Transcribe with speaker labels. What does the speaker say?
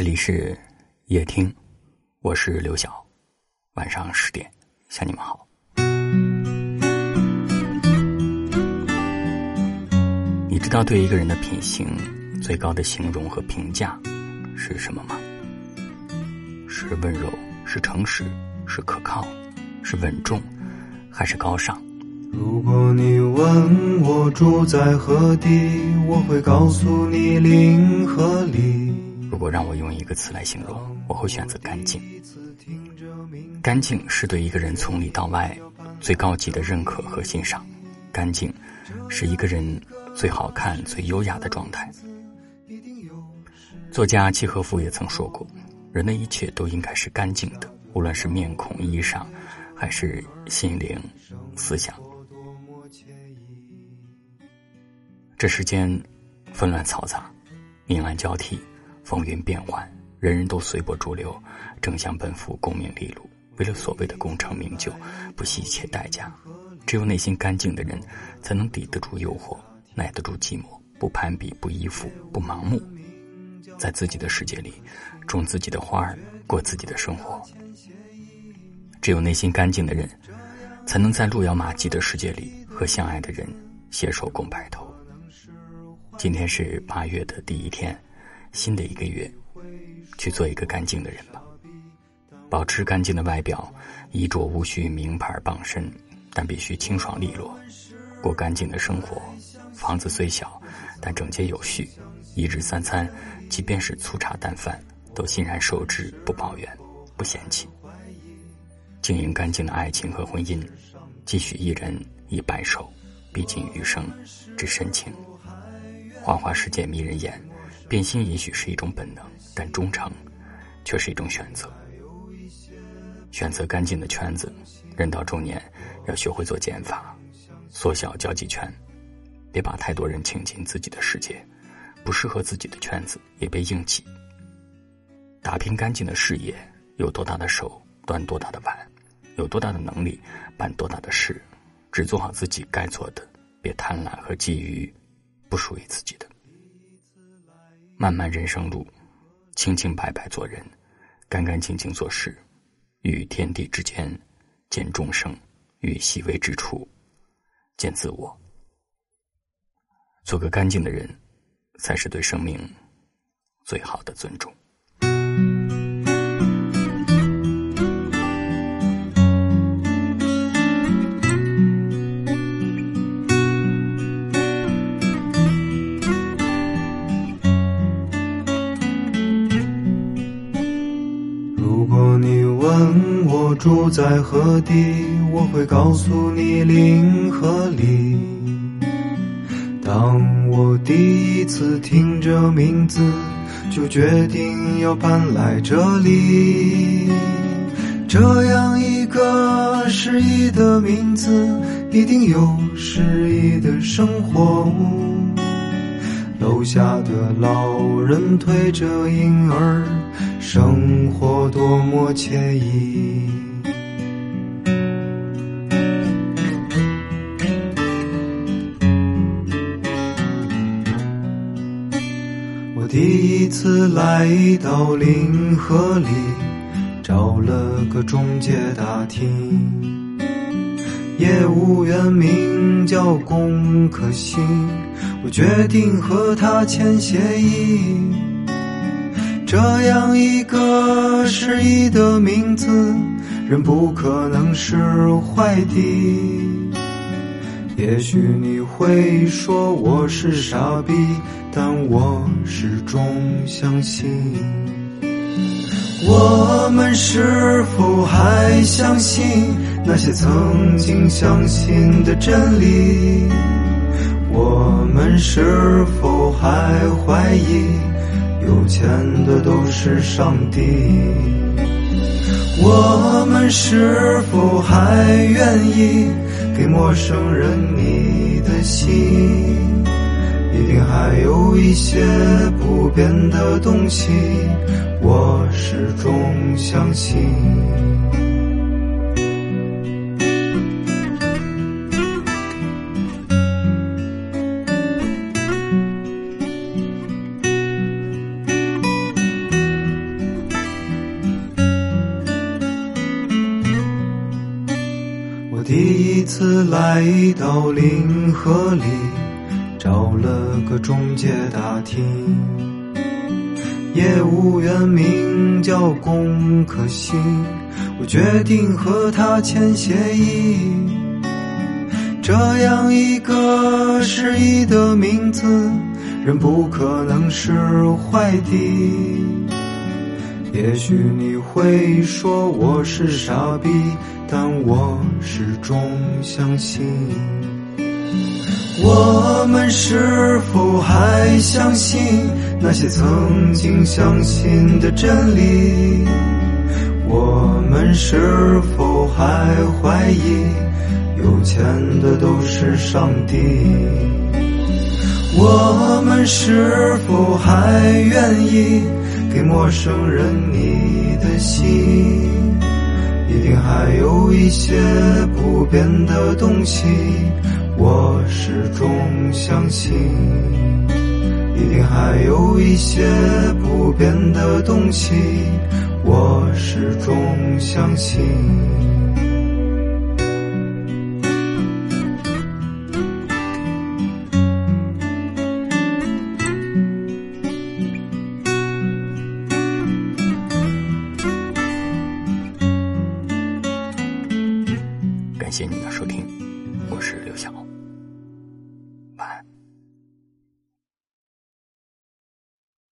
Speaker 1: 这里是夜听，我是刘晓。晚上十点向你们好。你知道对一个人的品行最高的形容和评价是什么吗？是温柔，是诚实，是可靠，是稳重，还是高尚？
Speaker 2: 如果你问我住在何地，我会告诉你零和里。
Speaker 1: 如果让我用一个词来形容，我会选择干净。干净是对一个人从里到外最高级的认可和欣赏。干净是一个人最好看、最优雅的状态。作家契诃夫也曾说过：“人的一切都应该是干净的，无论是面孔、衣裳，还是心灵、思想。”这世间纷乱嘈杂，明暗交替。风云变幻，人人都随波逐流，争相奔赴功名利禄，为了所谓的功成名就，不惜一切代价。只有内心干净的人，才能抵得住诱惑，耐得住寂寞，不攀比，不依附，不盲目，在自己的世界里种自己的花儿，过自己的生活。只有内心干净的人，才能在路遥马急的世界里和相爱的人携手共白头。今天是八月的第一天。新的一个月，去做一个干净的人吧。保持干净的外表，衣着无需名牌傍身，但必须清爽利落。过干净的生活，房子虽小，但整洁有序。一日三餐，即便是粗茶淡饭，都欣然受之，不抱怨，不嫌弃。经营干净的爱情和婚姻，继续一人一白首，毕竟余生之深情。花花世界迷人眼。变心也许是一种本能，但忠诚却是一种选择。选择干净的圈子，人到中年要学会做减法，缩小交际圈，别把太多人请进自己的世界。不适合自己的圈子也别硬挤。打拼干净的事业，有多大的手端多大的碗，有多大的能力办多大的事，只做好自己该做的，别贪婪和觊觎不属于自己的。漫漫人生路，清清白白做人，干干净净做事，与天地之间见众生，与细微之处见自我。做个干净的人，才是对生命最好的尊重。
Speaker 2: 住在何地？我会告诉你零和里。当我第一次听这名字，就决定要搬来这里。这样一个诗意的名字，一定有诗意的生活。楼下的老人推着婴儿，生活多么惬意。次来到临河里，找了个中介打听，业务员名叫龚可欣，我决定和他签协议。这样一个诗意的名字，人不可能是坏的。也许你会说我是傻逼，但我始终相信。我们是否还相信那些曾经相信的真理？我们是否还怀疑有钱的都是上帝？我们是否还愿意？给陌生人，你的心一定还有一些不变的东西，我始终相信。第一次来到临河里，找了个中介打听，业务员名叫龚可心，我决定和他签协议。这样一个失意的名字，人不可能是坏的。也许你会说我是傻逼，但我始终相信。我们是否还相信那些曾经相信的真理？我们是否还怀疑有钱的都是上帝？我们是否还愿意？给陌生人你的心，一定还有一些不变的东西，我始终相信。一定还有一些不变的东西，我始终相信。
Speaker 1: 感谢你的收听。